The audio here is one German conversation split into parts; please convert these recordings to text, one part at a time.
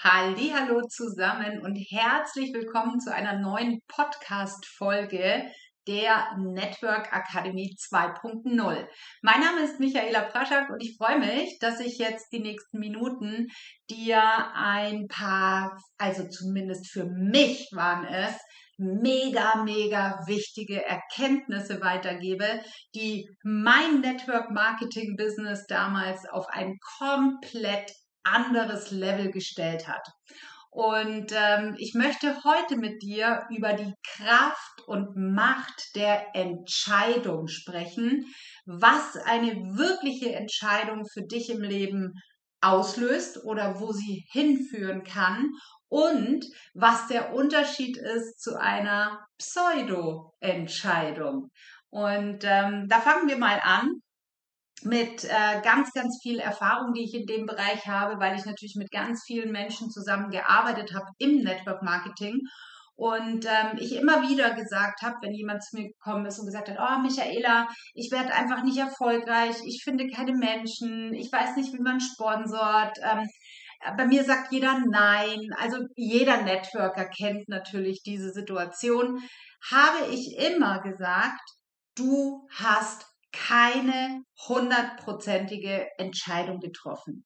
Hallo zusammen und herzlich willkommen zu einer neuen Podcast Folge der Network Academy 2.0. Mein Name ist Michaela Praschak und ich freue mich, dass ich jetzt die nächsten Minuten dir ein paar, also zumindest für mich waren es, mega, mega wichtige Erkenntnisse weitergebe, die mein Network Marketing Business damals auf ein komplett anderes Level gestellt hat. Und ähm, ich möchte heute mit dir über die Kraft und Macht der Entscheidung sprechen, was eine wirkliche Entscheidung für dich im Leben auslöst oder wo sie hinführen kann und was der Unterschied ist zu einer Pseudo-Entscheidung. Und ähm, da fangen wir mal an mit äh, ganz, ganz viel Erfahrung, die ich in dem Bereich habe, weil ich natürlich mit ganz vielen Menschen zusammengearbeitet habe im Network Marketing. Und ähm, ich immer wieder gesagt habe, wenn jemand zu mir gekommen ist und gesagt hat, oh Michaela, ich werde einfach nicht erfolgreich, ich finde keine Menschen, ich weiß nicht, wie man sponsort. Ähm, bei mir sagt jeder Nein. Also jeder Networker kennt natürlich diese Situation. Habe ich immer gesagt, du hast keine hundertprozentige Entscheidung getroffen.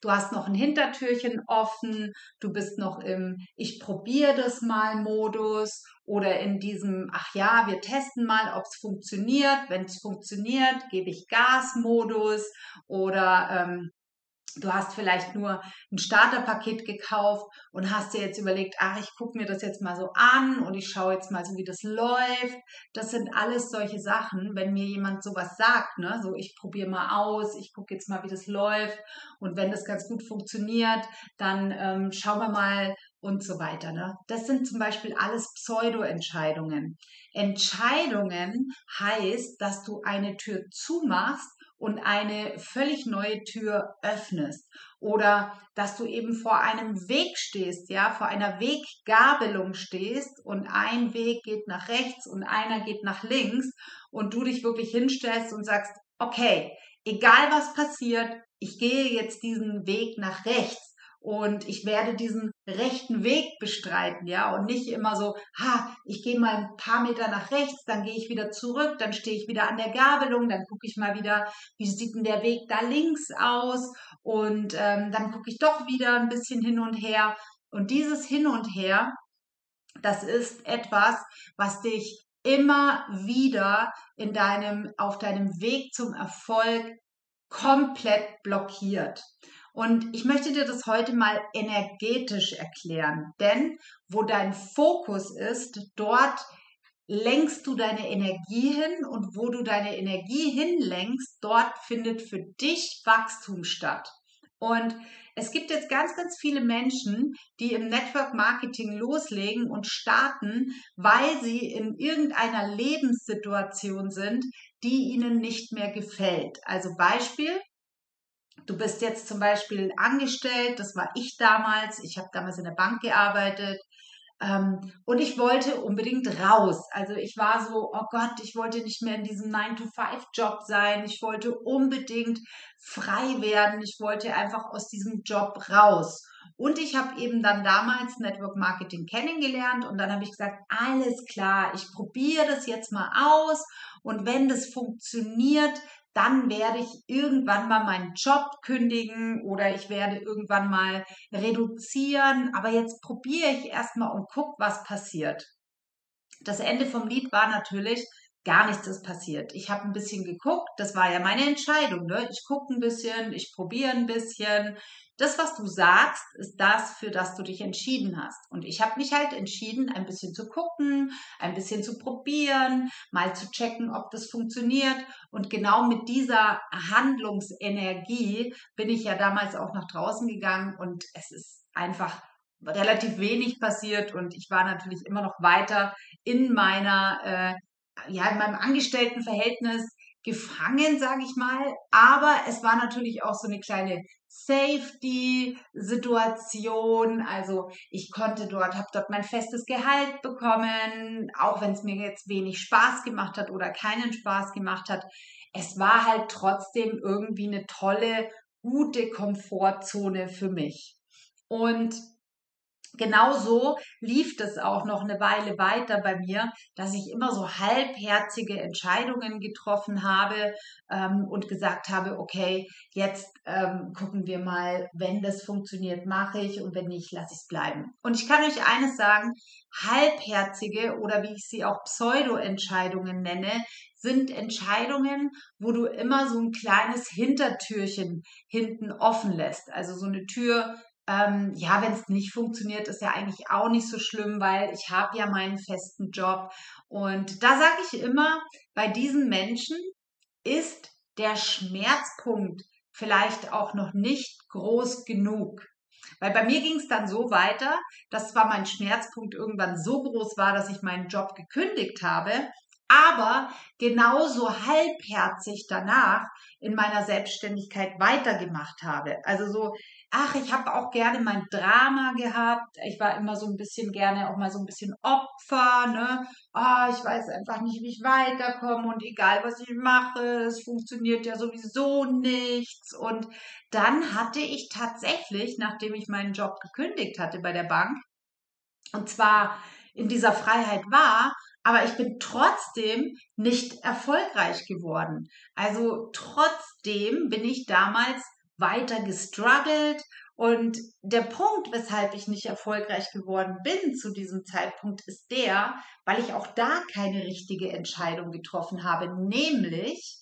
Du hast noch ein Hintertürchen offen, du bist noch im Ich probiere das mal Modus oder in diesem Ach ja, wir testen mal, ob es funktioniert. Wenn es funktioniert, gebe ich Gas Modus oder ähm, Du hast vielleicht nur ein Starterpaket gekauft und hast dir jetzt überlegt, ach, ich gucke mir das jetzt mal so an und ich schaue jetzt mal so, wie das läuft. Das sind alles solche Sachen, wenn mir jemand sowas sagt, ne, so ich probiere mal aus, ich gucke jetzt mal, wie das läuft und wenn das ganz gut funktioniert, dann ähm, schauen wir mal und so weiter. Ne? Das sind zum Beispiel alles Pseudo-Entscheidungen. Entscheidungen heißt, dass du eine Tür zumachst und eine völlig neue Tür öffnest. Oder dass du eben vor einem Weg stehst, ja, vor einer Weggabelung stehst und ein Weg geht nach rechts und einer geht nach links und du dich wirklich hinstellst und sagst, okay, egal was passiert, ich gehe jetzt diesen Weg nach rechts und ich werde diesen rechten Weg bestreiten, ja, und nicht immer so, ha, ich gehe mal ein paar Meter nach rechts, dann gehe ich wieder zurück, dann stehe ich wieder an der Gabelung, dann gucke ich mal wieder, wie sieht denn der Weg da links aus und ähm, dann gucke ich doch wieder ein bisschen hin und her. Und dieses Hin und Her, das ist etwas, was dich immer wieder in deinem, auf deinem Weg zum Erfolg komplett blockiert. Und ich möchte dir das heute mal energetisch erklären, denn wo dein Fokus ist, dort lenkst du deine Energie hin und wo du deine Energie hinlenkst, dort findet für dich Wachstum statt. Und es gibt jetzt ganz, ganz viele Menschen, die im Network Marketing loslegen und starten, weil sie in irgendeiner Lebenssituation sind, die ihnen nicht mehr gefällt. Also Beispiel, Du bist jetzt zum Beispiel angestellt, das war ich damals, ich habe damals in der Bank gearbeitet. Ähm, und ich wollte unbedingt raus. Also ich war so, oh Gott, ich wollte nicht mehr in diesem 9-to-5-Job sein, ich wollte unbedingt frei werden, ich wollte einfach aus diesem Job raus. Und ich habe eben dann damals Network Marketing kennengelernt und dann habe ich gesagt, alles klar, ich probiere das jetzt mal aus. Und wenn das funktioniert, dann werde ich irgendwann mal meinen Job kündigen oder ich werde irgendwann mal reduzieren. Aber jetzt probiere ich erstmal und guck, was passiert. Das Ende vom Lied war natürlich, gar nichts ist passiert. Ich habe ein bisschen geguckt, das war ja meine Entscheidung. Ne? Ich gucke ein bisschen, ich probiere ein bisschen. Das, was du sagst, ist das, für das du dich entschieden hast. Und ich habe mich halt entschieden, ein bisschen zu gucken, ein bisschen zu probieren, mal zu checken, ob das funktioniert. Und genau mit dieser Handlungsenergie bin ich ja damals auch nach draußen gegangen und es ist einfach relativ wenig passiert und ich war natürlich immer noch weiter in meiner äh, ja, in meinem Angestelltenverhältnis gefangen, sage ich mal. Aber es war natürlich auch so eine kleine Safety-Situation. Also ich konnte dort, habe dort mein festes Gehalt bekommen, auch wenn es mir jetzt wenig Spaß gemacht hat oder keinen Spaß gemacht hat. Es war halt trotzdem irgendwie eine tolle, gute Komfortzone für mich. Und genauso lief es auch noch eine Weile weiter bei mir, dass ich immer so halbherzige Entscheidungen getroffen habe ähm, und gesagt habe, okay, jetzt ähm, gucken wir mal, wenn das funktioniert, mache ich und wenn nicht, lasse ich es bleiben. Und ich kann euch eines sagen, halbherzige oder wie ich sie auch Pseudo-Entscheidungen nenne, sind Entscheidungen, wo du immer so ein kleines Hintertürchen hinten offen lässt. Also so eine Tür, ähm, ja, wenn es nicht funktioniert, ist ja eigentlich auch nicht so schlimm, weil ich habe ja meinen festen Job. Und da sage ich immer, bei diesen Menschen ist der Schmerzpunkt vielleicht auch noch nicht groß genug. Weil bei mir ging es dann so weiter, dass zwar mein Schmerzpunkt irgendwann so groß war, dass ich meinen Job gekündigt habe, aber genauso halbherzig danach in meiner Selbstständigkeit weitergemacht habe. Also so, ach, ich habe auch gerne mein Drama gehabt. Ich war immer so ein bisschen gerne auch mal so ein bisschen Opfer, ne? Ah, ich weiß einfach nicht, wie ich weiterkomme und egal was ich mache, es funktioniert ja sowieso nichts. Und dann hatte ich tatsächlich, nachdem ich meinen Job gekündigt hatte bei der Bank, und zwar in dieser Freiheit war, aber ich bin trotzdem nicht erfolgreich geworden. Also trotzdem bin ich damals weiter gestruggelt und der Punkt, weshalb ich nicht erfolgreich geworden bin zu diesem Zeitpunkt, ist der, weil ich auch da keine richtige Entscheidung getroffen habe, nämlich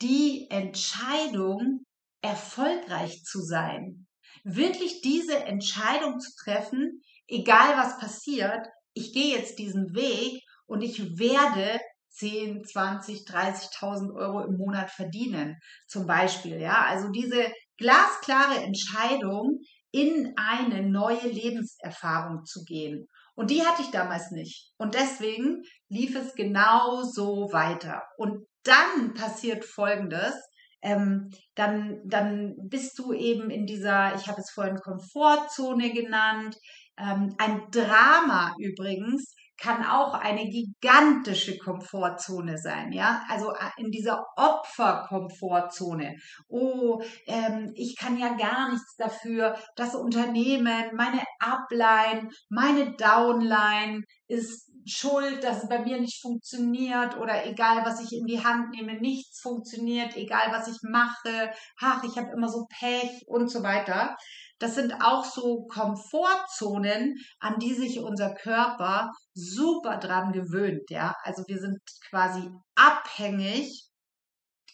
die Entscheidung, erfolgreich zu sein. Wirklich diese Entscheidung zu treffen, egal was passiert, ich gehe jetzt diesen Weg und ich werde 10, 20, 30.000 Euro im Monat verdienen, zum Beispiel. Ja, also diese glasklare Entscheidung, in eine neue Lebenserfahrung zu gehen. Und die hatte ich damals nicht. Und deswegen lief es genau so weiter. Und dann passiert Folgendes. Ähm, dann, dann bist du eben in dieser, ich habe es vorhin Komfortzone genannt, ähm, ein Drama übrigens kann auch eine gigantische Komfortzone sein, ja, also äh, in dieser Opferkomfortzone. Oh, ähm, ich kann ja gar nichts dafür. Das Unternehmen, meine Upline, meine Downline ist schuld, dass es bei mir nicht funktioniert oder egal, was ich in die Hand nehme, nichts funktioniert, egal, was ich mache, ach, ich habe immer so Pech und so weiter. Das sind auch so Komfortzonen, an die sich unser Körper super dran gewöhnt, ja. Also wir sind quasi abhängig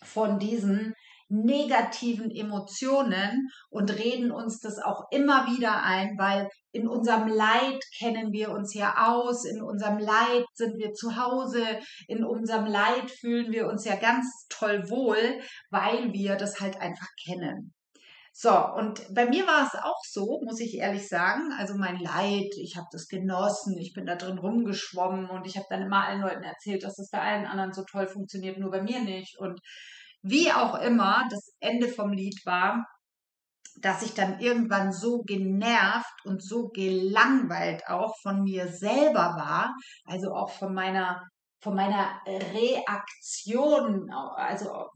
von diesen negativen Emotionen und reden uns das auch immer wieder ein, weil in unserem Leid kennen wir uns ja aus, in unserem Leid sind wir zu Hause, in unserem Leid fühlen wir uns ja ganz toll wohl, weil wir das halt einfach kennen. So, und bei mir war es auch so, muss ich ehrlich sagen. Also mein Leid, ich habe das genossen, ich bin da drin rumgeschwommen und ich habe dann immer allen Leuten erzählt, dass das bei allen anderen so toll funktioniert, nur bei mir nicht. Und wie auch immer, das Ende vom Lied war, dass ich dann irgendwann so genervt und so gelangweilt auch von mir selber war, also auch von meiner von meiner Reaktion, also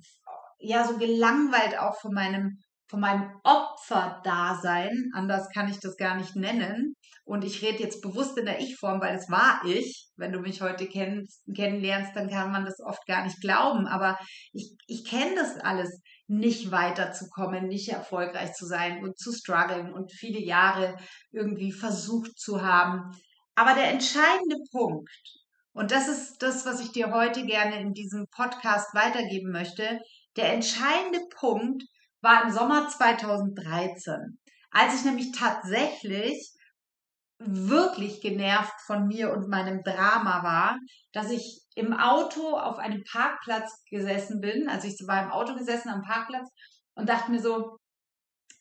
ja so gelangweilt auch von meinem von meinem Opferdasein, anders kann ich das gar nicht nennen. Und ich rede jetzt bewusst in der Ich-Form, weil es war ich. Wenn du mich heute kennst, kennenlernst, dann kann man das oft gar nicht glauben. Aber ich, ich kenne das alles, nicht weiterzukommen, nicht erfolgreich zu sein und zu strugglen und viele Jahre irgendwie versucht zu haben. Aber der entscheidende Punkt, und das ist das, was ich dir heute gerne in diesem Podcast weitergeben möchte, der entscheidende Punkt war im Sommer 2013, als ich nämlich tatsächlich wirklich genervt von mir und meinem Drama war, dass ich im Auto auf einem Parkplatz gesessen bin. Also ich war im Auto gesessen am Parkplatz und dachte mir so,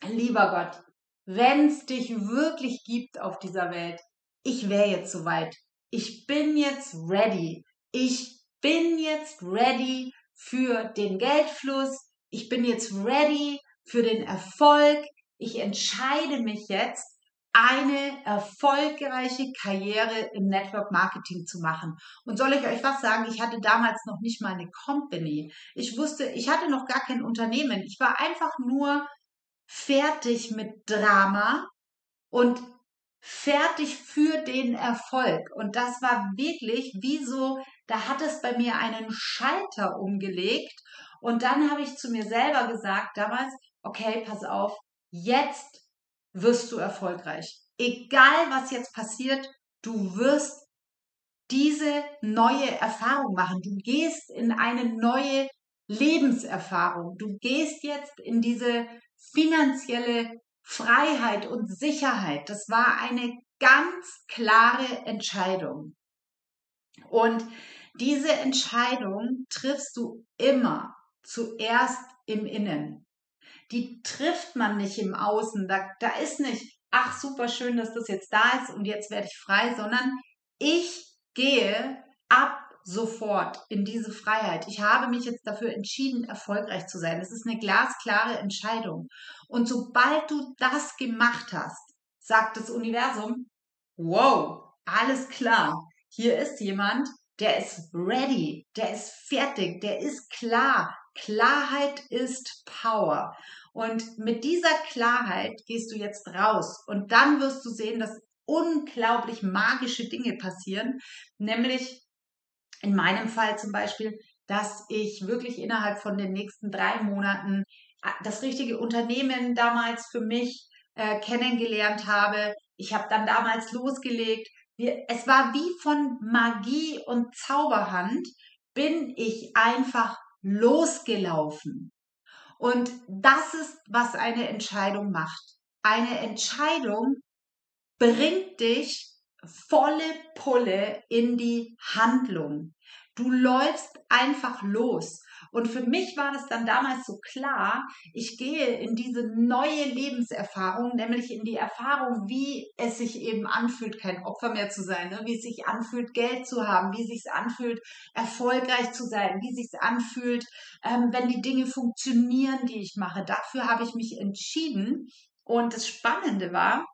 lieber Gott, wenn es dich wirklich gibt auf dieser Welt, ich wäre jetzt soweit. Ich bin jetzt ready. Ich bin jetzt ready für den Geldfluss ich bin jetzt ready für den Erfolg. Ich entscheide mich jetzt, eine erfolgreiche Karriere im Network Marketing zu machen. Und soll ich euch was sagen? Ich hatte damals noch nicht mal eine Company. Ich wusste, ich hatte noch gar kein Unternehmen. Ich war einfach nur fertig mit Drama und fertig für den Erfolg. Und das war wirklich wie so, da hat es bei mir einen Schalter umgelegt. Und dann habe ich zu mir selber gesagt damals, okay, pass auf, jetzt wirst du erfolgreich. Egal was jetzt passiert, du wirst diese neue Erfahrung machen. Du gehst in eine neue Lebenserfahrung. Du gehst jetzt in diese finanzielle Freiheit und Sicherheit. Das war eine ganz klare Entscheidung. Und diese Entscheidung triffst du immer zuerst im Innen. Die trifft man nicht im Außen. Da, da ist nicht, ach super schön, dass das jetzt da ist und jetzt werde ich frei, sondern ich gehe ab sofort in diese Freiheit. Ich habe mich jetzt dafür entschieden, erfolgreich zu sein. Das ist eine glasklare Entscheidung. Und sobald du das gemacht hast, sagt das Universum, wow, alles klar. Hier ist jemand, der ist ready, der ist fertig, der ist klar. Klarheit ist Power. Und mit dieser Klarheit gehst du jetzt raus und dann wirst du sehen, dass unglaublich magische Dinge passieren, nämlich in meinem Fall zum Beispiel, dass ich wirklich innerhalb von den nächsten drei Monaten äh, das richtige Unternehmen damals für mich äh, kennengelernt habe. Ich habe dann damals losgelegt. Wir, es war wie von Magie und Zauberhand, bin ich einfach losgelaufen. Und das ist, was eine Entscheidung macht. Eine Entscheidung bringt dich volle Pulle in die Handlung. Du läufst einfach los. Und für mich war das dann damals so klar, ich gehe in diese neue Lebenserfahrung, nämlich in die Erfahrung, wie es sich eben anfühlt, kein Opfer mehr zu sein, ne? wie es sich anfühlt, Geld zu haben, wie es sich anfühlt, erfolgreich zu sein, wie es sich anfühlt, ähm, wenn die Dinge funktionieren, die ich mache. Dafür habe ich mich entschieden. Und das Spannende war,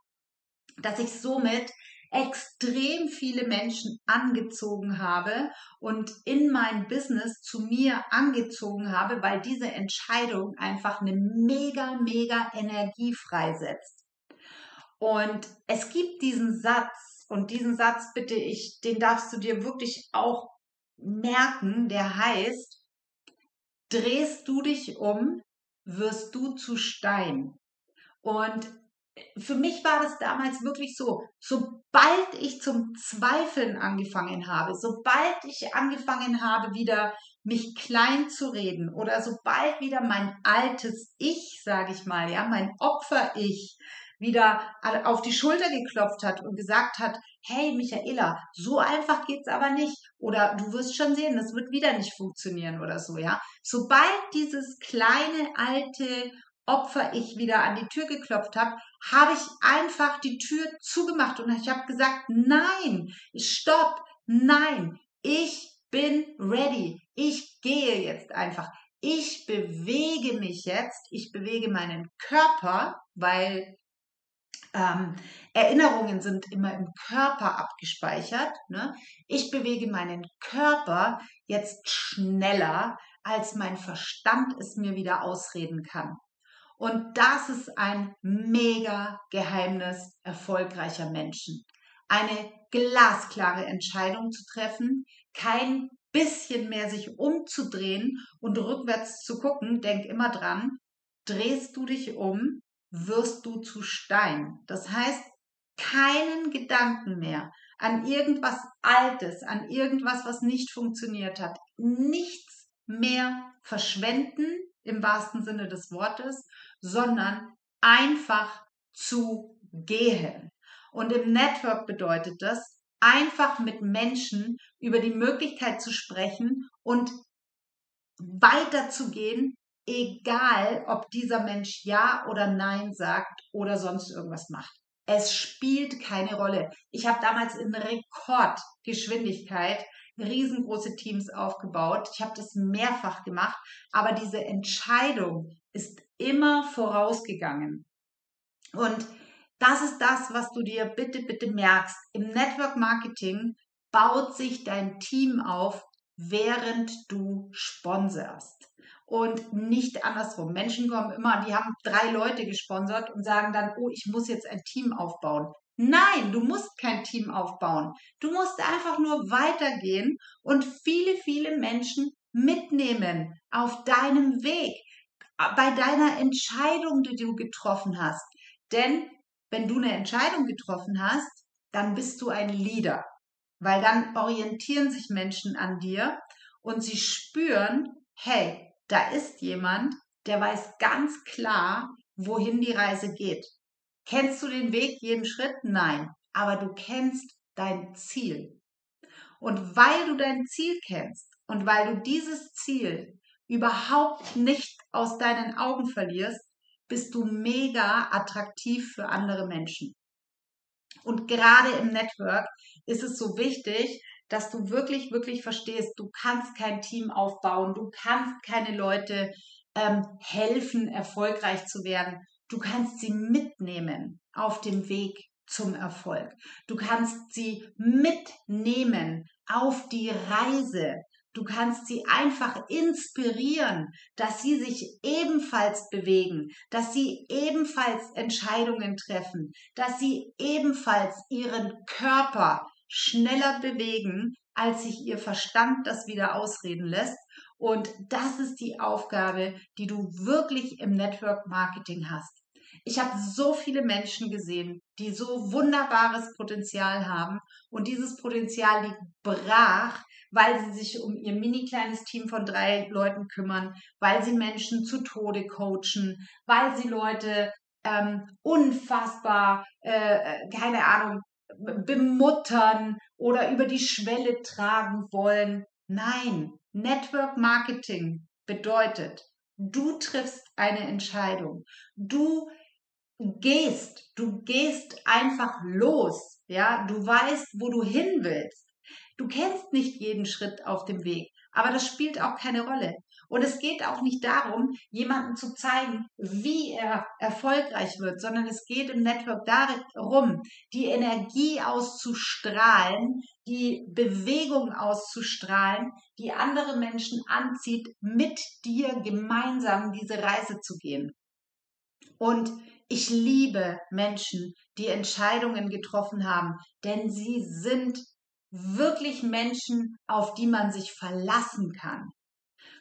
dass ich somit extrem viele Menschen angezogen habe und in mein Business zu mir angezogen habe, weil diese Entscheidung einfach eine mega, mega Energie freisetzt. Und es gibt diesen Satz, und diesen Satz bitte ich, den darfst du dir wirklich auch merken, der heißt, drehst du dich um, wirst du zu Stein. Und für mich war das damals wirklich so, sobald ich zum Zweifeln angefangen habe, sobald ich angefangen habe, wieder mich klein zu reden oder sobald wieder mein altes Ich, sage ich mal, ja, mein Opfer-Ich wieder auf die Schulter geklopft hat und gesagt hat, hey Michaela, so einfach geht's aber nicht oder du wirst schon sehen, das wird wieder nicht funktionieren oder so, ja. Sobald dieses kleine alte Opfer ich wieder an die Tür geklopft habe, habe ich einfach die Tür zugemacht und ich habe gesagt, nein, stopp, nein, ich bin ready. Ich gehe jetzt einfach. Ich bewege mich jetzt. Ich bewege meinen Körper, weil ähm, Erinnerungen sind immer im Körper abgespeichert. Ne? Ich bewege meinen Körper jetzt schneller, als mein Verstand es mir wieder ausreden kann. Und das ist ein mega Geheimnis erfolgreicher Menschen. Eine glasklare Entscheidung zu treffen, kein bisschen mehr sich umzudrehen und rückwärts zu gucken. Denk immer dran, drehst du dich um, wirst du zu Stein. Das heißt, keinen Gedanken mehr an irgendwas Altes, an irgendwas, was nicht funktioniert hat. Nichts mehr verschwenden im wahrsten Sinne des Wortes, sondern einfach zu gehen. Und im Network bedeutet das, einfach mit Menschen über die Möglichkeit zu sprechen und weiterzugehen, egal ob dieser Mensch Ja oder Nein sagt oder sonst irgendwas macht. Es spielt keine Rolle. Ich habe damals in Rekordgeschwindigkeit riesengroße Teams aufgebaut. Ich habe das mehrfach gemacht, aber diese Entscheidung ist immer vorausgegangen. Und das ist das, was du dir bitte, bitte merkst. Im Network Marketing baut sich dein Team auf, während du sponserst. und nicht andersrum. Menschen kommen immer, die haben drei Leute gesponsert und sagen dann, oh, ich muss jetzt ein Team aufbauen. Nein, du musst kein Team aufbauen. Du musst einfach nur weitergehen und viele, viele Menschen mitnehmen auf deinem Weg, bei deiner Entscheidung, die du getroffen hast. Denn wenn du eine Entscheidung getroffen hast, dann bist du ein Leader, weil dann orientieren sich Menschen an dir und sie spüren, hey, da ist jemand, der weiß ganz klar, wohin die Reise geht. Kennst du den Weg jeden Schritt? Nein. Aber du kennst dein Ziel. Und weil du dein Ziel kennst und weil du dieses Ziel überhaupt nicht aus deinen Augen verlierst, bist du mega attraktiv für andere Menschen. Und gerade im Network ist es so wichtig, dass du wirklich, wirklich verstehst, du kannst kein Team aufbauen, du kannst keine Leute ähm, helfen, erfolgreich zu werden. Du kannst sie mitnehmen auf dem Weg zum Erfolg. Du kannst sie mitnehmen auf die Reise. Du kannst sie einfach inspirieren, dass sie sich ebenfalls bewegen, dass sie ebenfalls Entscheidungen treffen, dass sie ebenfalls ihren Körper schneller bewegen, als sich ihr Verstand das wieder ausreden lässt. Und das ist die Aufgabe, die du wirklich im Network Marketing hast. Ich habe so viele Menschen gesehen, die so wunderbares Potenzial haben und dieses Potenzial liegt brach, weil sie sich um ihr mini kleines Team von drei Leuten kümmern, weil sie Menschen zu Tode coachen, weil sie Leute ähm, unfassbar, äh, äh keine Ahnung, bemuttern oder über die Schwelle tragen wollen. Nein, Network Marketing bedeutet, du triffst eine Entscheidung. Du gehst, du gehst einfach los, ja, du weißt, wo du hin willst. Du kennst nicht jeden Schritt auf dem Weg, aber das spielt auch keine Rolle. Und es geht auch nicht darum, jemanden zu zeigen, wie er erfolgreich wird, sondern es geht im Network darum, die Energie auszustrahlen, die Bewegung auszustrahlen, die andere Menschen anzieht, mit dir gemeinsam diese Reise zu gehen. Und ich liebe Menschen, die Entscheidungen getroffen haben, denn sie sind wirklich Menschen, auf die man sich verlassen kann.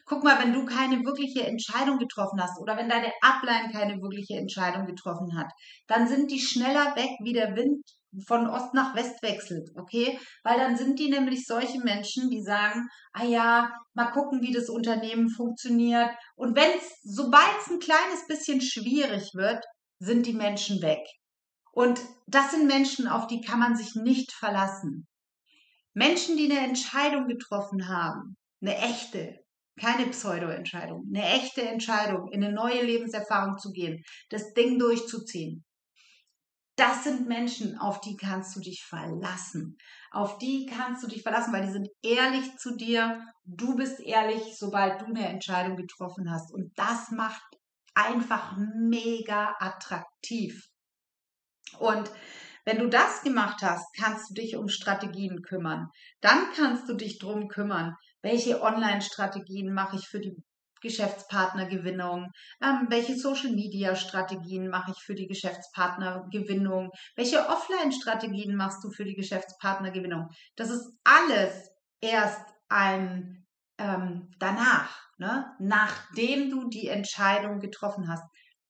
Guck mal, wenn du keine wirkliche Entscheidung getroffen hast oder wenn deine Upline keine wirkliche Entscheidung getroffen hat, dann sind die schneller weg, wie der Wind von Ost nach West wechselt, okay? Weil dann sind die nämlich solche Menschen, die sagen, ah ja, mal gucken, wie das Unternehmen funktioniert. Und wenn es, sobald es ein kleines bisschen schwierig wird, sind die Menschen weg. Und das sind Menschen, auf die kann man sich nicht verlassen. Menschen, die eine Entscheidung getroffen haben, eine echte, keine Pseudo-Entscheidung, eine echte Entscheidung, in eine neue Lebenserfahrung zu gehen, das Ding durchzuziehen. Das sind Menschen, auf die kannst du dich verlassen. Auf die kannst du dich verlassen, weil die sind ehrlich zu dir. Du bist ehrlich, sobald du eine Entscheidung getroffen hast. Und das macht einfach mega attraktiv. Und wenn du das gemacht hast, kannst du dich um Strategien kümmern. Dann kannst du dich drum kümmern, welche Online-Strategien mache ich für die Geschäftspartnergewinnung, ähm, welche Social-Media-Strategien mache ich für die Geschäftspartnergewinnung, welche Offline-Strategien machst du für die Geschäftspartnergewinnung. Das ist alles erst ein ähm, danach, ne? nachdem du die Entscheidung getroffen hast.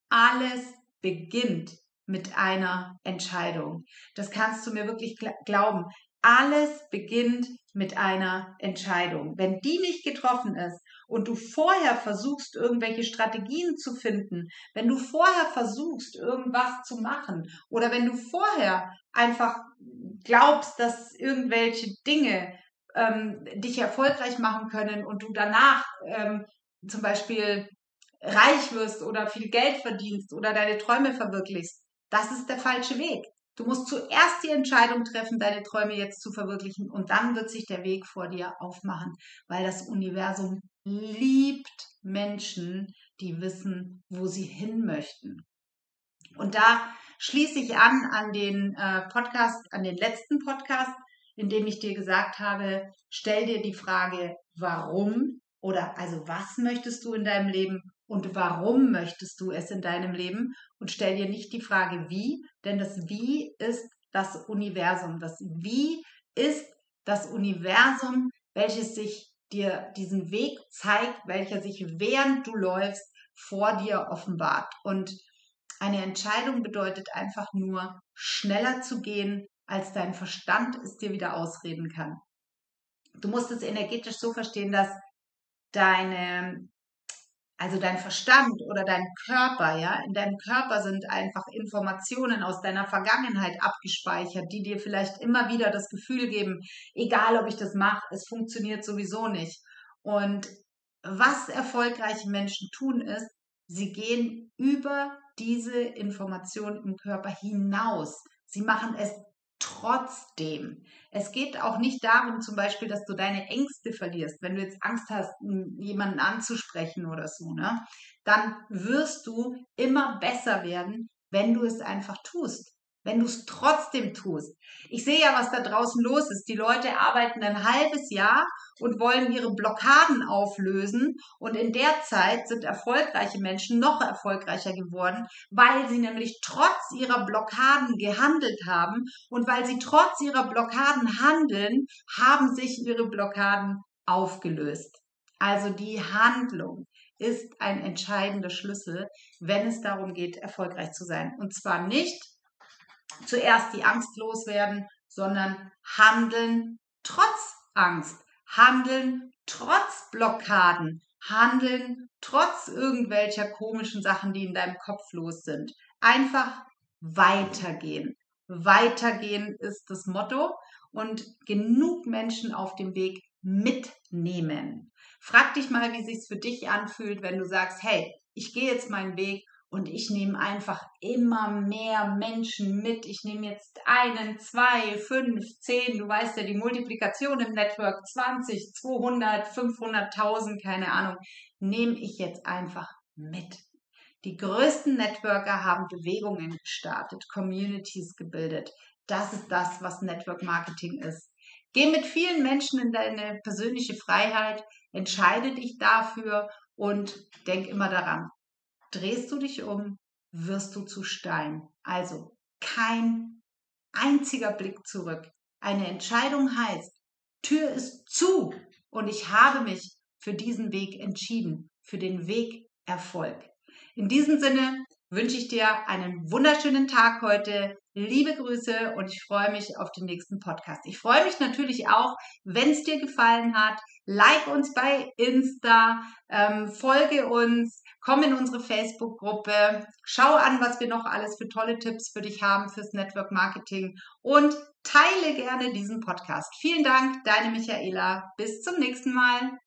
Alles beginnt mit einer Entscheidung. Das kannst du mir wirklich glauben. Alles beginnt mit einer Entscheidung. Wenn die nicht getroffen ist und du vorher versuchst, irgendwelche Strategien zu finden, wenn du vorher versuchst, irgendwas zu machen oder wenn du vorher einfach glaubst, dass irgendwelche Dinge ähm, dich erfolgreich machen können und du danach ähm, zum Beispiel reich wirst oder viel Geld verdienst oder deine Träume verwirklichst, das ist der falsche Weg. Du musst zuerst die Entscheidung treffen, deine Träume jetzt zu verwirklichen und dann wird sich der Weg vor dir aufmachen, weil das Universum liebt Menschen, die wissen, wo sie hin möchten. Und da schließe ich an an den äh, Podcast, an den letzten Podcast, in dem ich dir gesagt habe, stell dir die Frage, warum Oder also was möchtest du in deinem Leben und warum möchtest du es in deinem Leben? Und stell dir nicht die Frage wie, denn das Wie ist das Universum. Das Wie ist das Universum, welches sich dir diesen Weg zeigt, welcher sich während du läufst vor dir offenbart. Und eine Entscheidung bedeutet einfach nur, schneller zu gehen, als dein Verstand es dir wieder ausreden kann. Du musst es energetisch so verstehen, dass deine, also dein Verstand oder dein Körper, ja, in deinem Körper sind einfach Informationen aus deiner Vergangenheit abgespeichert, die dir vielleicht immer wieder das Gefühl geben, egal ob ich das mache, es funktioniert sowieso nicht. Und was erfolgreiche Menschen tun ist, sie gehen über diese Information im Körper hinaus. Sie machen es trotzdem. Es geht auch nicht darum, zum Beispiel, dass du deine Ängste verlierst. Wenn du jetzt Angst hast, jemanden anzusprechen oder so, ne, dann wirst du immer besser werden, wenn du es einfach tust wenn du es trotzdem tust. Ich sehe ja, was da draußen los ist. Die Leute arbeiten ein halbes Jahr und wollen ihre Blockaden auflösen. Und in der Zeit sind erfolgreiche Menschen noch erfolgreicher geworden, weil sie nämlich trotz ihrer Blockaden gehandelt haben. Und weil sie trotz ihrer Blockaden handeln, haben sich ihre Blockaden aufgelöst. Also die Handlung ist ein entscheidender Schlüssel, wenn es darum geht, erfolgreich zu sein. Und zwar nicht, zuerst die Angst loswerden, sondern handeln trotz Angst, handeln trotz Blockaden, handeln trotz irgendwelcher komischen Sachen, die in deinem Kopf los sind. Einfach weitergehen. Weitergehen ist das Motto und genug Menschen auf dem Weg mitnehmen. Frag dich mal, wie sich's für dich anfühlt, wenn du sagst, hey, ich gehe jetzt meinen Weg und ich nehme einfach immer mehr Menschen mit. Ich nehme jetzt einen, zwei, fünf, zehn. Du weißt ja, die Multiplikation im Network 20, 200, 500.000, keine Ahnung, nehme ich jetzt einfach mit. Die größten Networker haben Bewegungen gestartet, Communities gebildet. Das ist das, was Network Marketing ist. Geh mit vielen Menschen in deine persönliche Freiheit, entscheide dich dafür und denk immer daran, Drehst du dich um, wirst du zu Stein. Also kein einziger Blick zurück. Eine Entscheidung heißt, Tür ist zu und ich habe mich für diesen Weg entschieden, für den Weg Erfolg. In diesem Sinne wünsche ich dir einen wunderschönen Tag heute. Liebe Grüße und ich freue mich auf den nächsten Podcast. Ich freue mich natürlich auch, wenn es dir gefallen hat. Like uns bei Insta, ähm, folge uns, komm in unsere Facebook-Gruppe, schau an, was wir noch alles für tolle Tipps für dich haben fürs Network Marketing und teile gerne diesen Podcast. Vielen Dank, deine Michaela. Bis zum nächsten Mal.